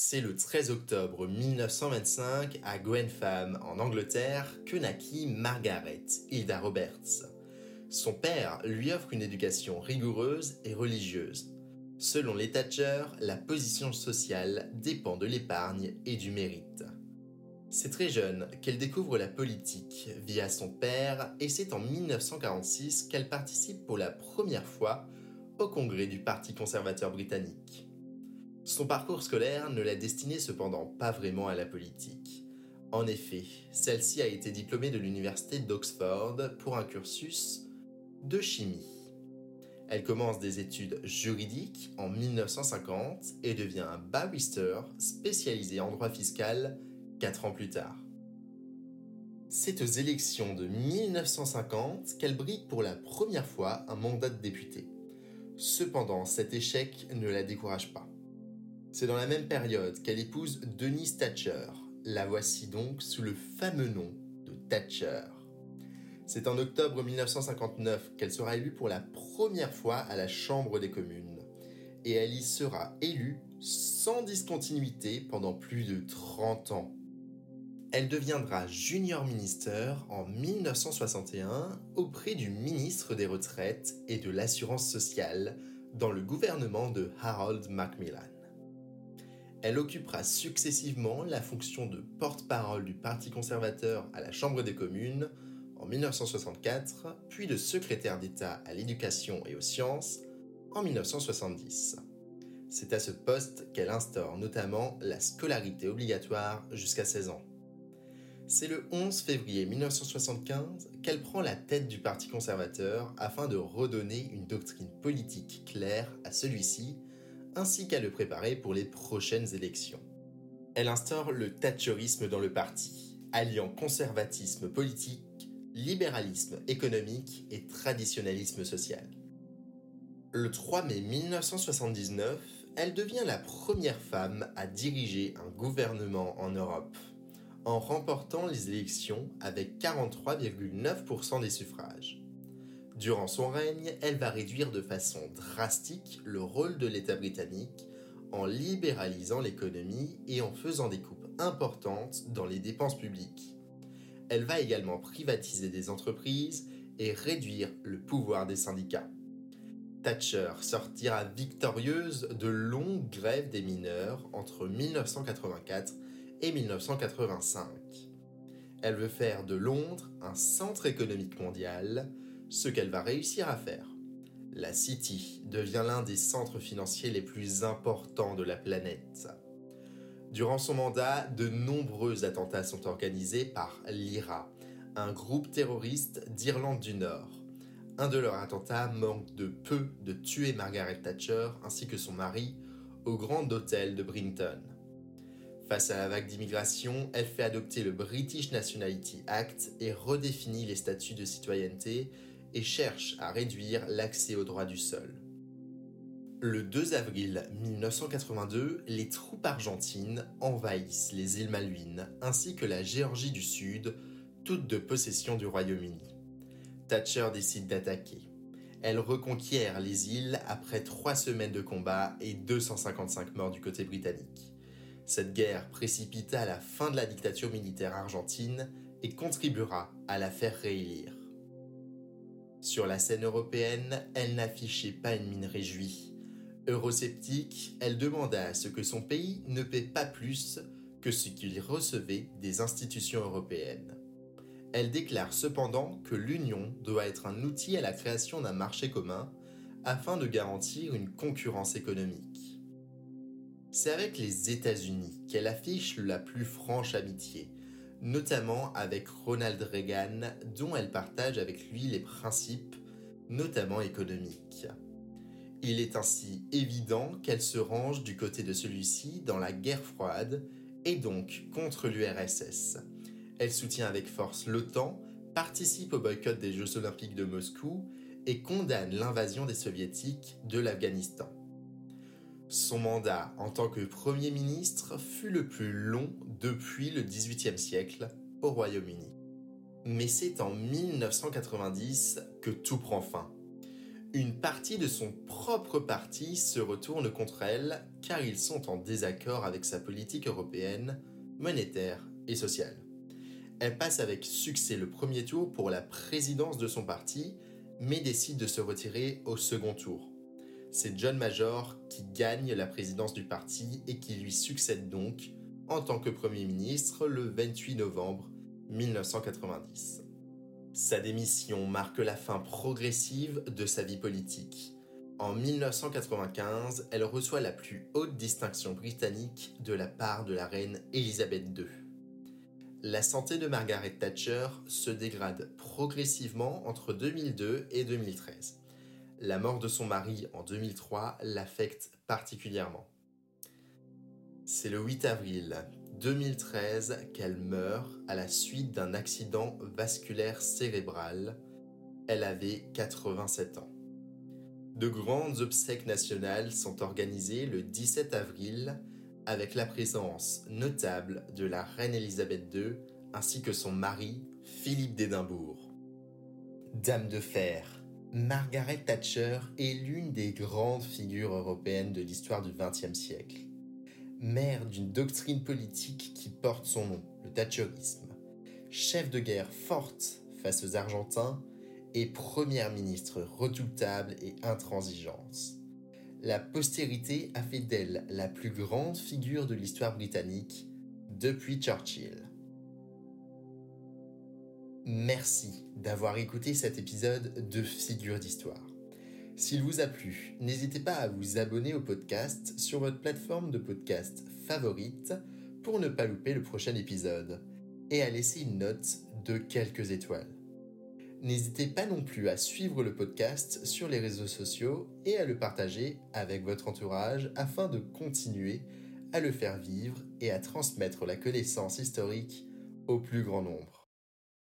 13 octobre 1925 à Gwenfam, en Angleterre, que naquit Margaret Hilda Roberts. Son père lui offre une éducation rigoureuse et religieuse. Selon les Thatcher, la position sociale dépend de l'épargne et du mérite. C'est très jeune qu'elle découvre la politique via son père et c'est en 1946 qu'elle participe pour la première fois au congrès du Parti conservateur britannique. Son parcours scolaire ne l'a destinée cependant pas vraiment à la politique. En effet, celle-ci a été diplômée de l'université d'Oxford pour un cursus de chimie. Elle commence des études juridiques en 1950 et devient un barrister spécialisé en droit fiscal quatre ans plus tard. C'est aux élections de 1950 qu'elle brigue pour la première fois un mandat de député. Cependant, cet échec ne la décourage pas. C'est dans la même période qu'elle épouse Denise Thatcher. La voici donc sous le fameux nom de Thatcher. C'est en octobre 1959 qu'elle sera élue pour la première fois à la Chambre des communes. Et elle y sera élue sans discontinuité pendant plus de 30 ans. Elle deviendra junior minister en 1961 auprès du ministre des Retraites et de l'Assurance sociale dans le gouvernement de Harold Macmillan. Elle occupera successivement la fonction de porte-parole du Parti conservateur à la Chambre des communes en 1964, puis de secrétaire d'État à l'éducation et aux sciences en 1970. C'est à ce poste qu'elle instaure notamment la scolarité obligatoire jusqu'à 16 ans. C'est le 11 février 1975 qu'elle prend la tête du Parti conservateur afin de redonner une doctrine politique claire à celui-ci, ainsi qu'à le préparer pour les prochaines élections. Elle instaure le Thatcherisme dans le parti, alliant conservatisme politique, libéralisme économique et traditionnalisme social. Le 3 mai 1979, elle devient la première femme à diriger un gouvernement en Europe en remportant les élections avec 43,9% des suffrages. Durant son règne, elle va réduire de façon drastique le rôle de l'État britannique en libéralisant l'économie et en faisant des coupes importantes dans les dépenses publiques. Elle va également privatiser des entreprises et réduire le pouvoir des syndicats. Thatcher sortira victorieuse de longues grèves des mineurs entre 1984 et 1985. Elle veut faire de Londres un centre économique mondial, ce qu'elle va réussir à faire. La City devient l'un des centres financiers les plus importants de la planète. Durant son mandat, de nombreux attentats sont organisés par l'IRA, un groupe terroriste d'Irlande du Nord. Un de leurs attentats manque de peu de tuer Margaret Thatcher ainsi que son mari au Grand Hôtel de Brinton. Face à la vague d'immigration, elle fait adopter le British Nationality Act et redéfinit les statuts de citoyenneté et cherche à réduire l'accès aux droits du sol. Le 2 avril 1982, les troupes argentines envahissent les îles Malouines ainsi que la Géorgie du Sud, toutes de possession du Royaume-Uni. Thatcher décide d'attaquer. Elle reconquiert les îles après trois semaines de combat et 255 morts du côté britannique. Cette guerre précipita la fin de la dictature militaire argentine et contribuera à la faire réélire. Sur la scène européenne, elle n'affichait pas une mine réjouie. Eurosceptique, elle demanda à ce que son pays ne paie pas plus que ce qu'il recevait des institutions européennes. Elle déclare cependant que l'Union doit être un outil à la création d'un marché commun afin de garantir une concurrence économique. C'est avec les États-Unis qu'elle affiche la plus franche amitié, notamment avec Ronald Reagan, dont elle partage avec lui les principes, notamment économiques. Il est ainsi évident qu'elle se range du côté de celui-ci dans la guerre froide et donc contre l'URSS. Elle soutient avec force l'OTAN, participe au boycott des Jeux olympiques de Moscou et condamne l'invasion des soviétiques de l'Afghanistan. Son mandat en tant que Premier ministre fut le plus long depuis le XVIIIe siècle au Royaume-Uni. Mais c'est en 1990 que tout prend fin. une partie de son propre parti se retourne contre elle car ils sont en désaccord avec sa politique européenne, monétaire et sociale. Elle passe avec succès le premier tour pour la présidence de son parti, mais décide de se retirer au second tour. C'est John Major qui gagne la présidence du parti et qui lui succède donc en tant que Premier ministre le 28 novembre 1990. Sa démission marque la fin progressive de sa vie politique. En 1995, elle reçoit la plus haute distinction britannique de la part de la reine Elisabeth II. La santé de Margaret Thatcher se dégrade progressivement entre 2002 et 2013. La mort de son mari en 2003 l'affecte particulièrement. C'est le 8 avril 2013 qu'elle meurt à la suite d'un accident vasculaire cérébral. Elle avait 87 ans. De grandes obsèques nationales sont organisées le 17 avril avec la présence notable de la reine Elisabeth II ainsi que son mari Philippe d'Édimbourg. Dame de fer, Margaret Thatcher est l'une des grandes figures européennes de l'histoire du XXe siècle mère d'une doctrine politique qui porte son nom, le Thatcherisme, chef de guerre forte face aux Argentins et première ministre redoutable et intransigeante. La postérité a fait d'elle la plus grande figure de l'histoire britannique depuis Churchill. Merci d'avoir écouté cet épisode de Figure d'Histoire. S'il vous a plu, n'hésitez pas à vous abonner au podcast sur votre plateforme de podcast favorite pour ne pas louper le prochain épisode et à laisser une note de quelques étoiles. N'hésitez pas non plus à suivre le podcast sur les réseaux sociaux et à le partager avec votre entourage afin de continuer à le faire vivre et à transmettre la connaissance historique au plus grand nombre.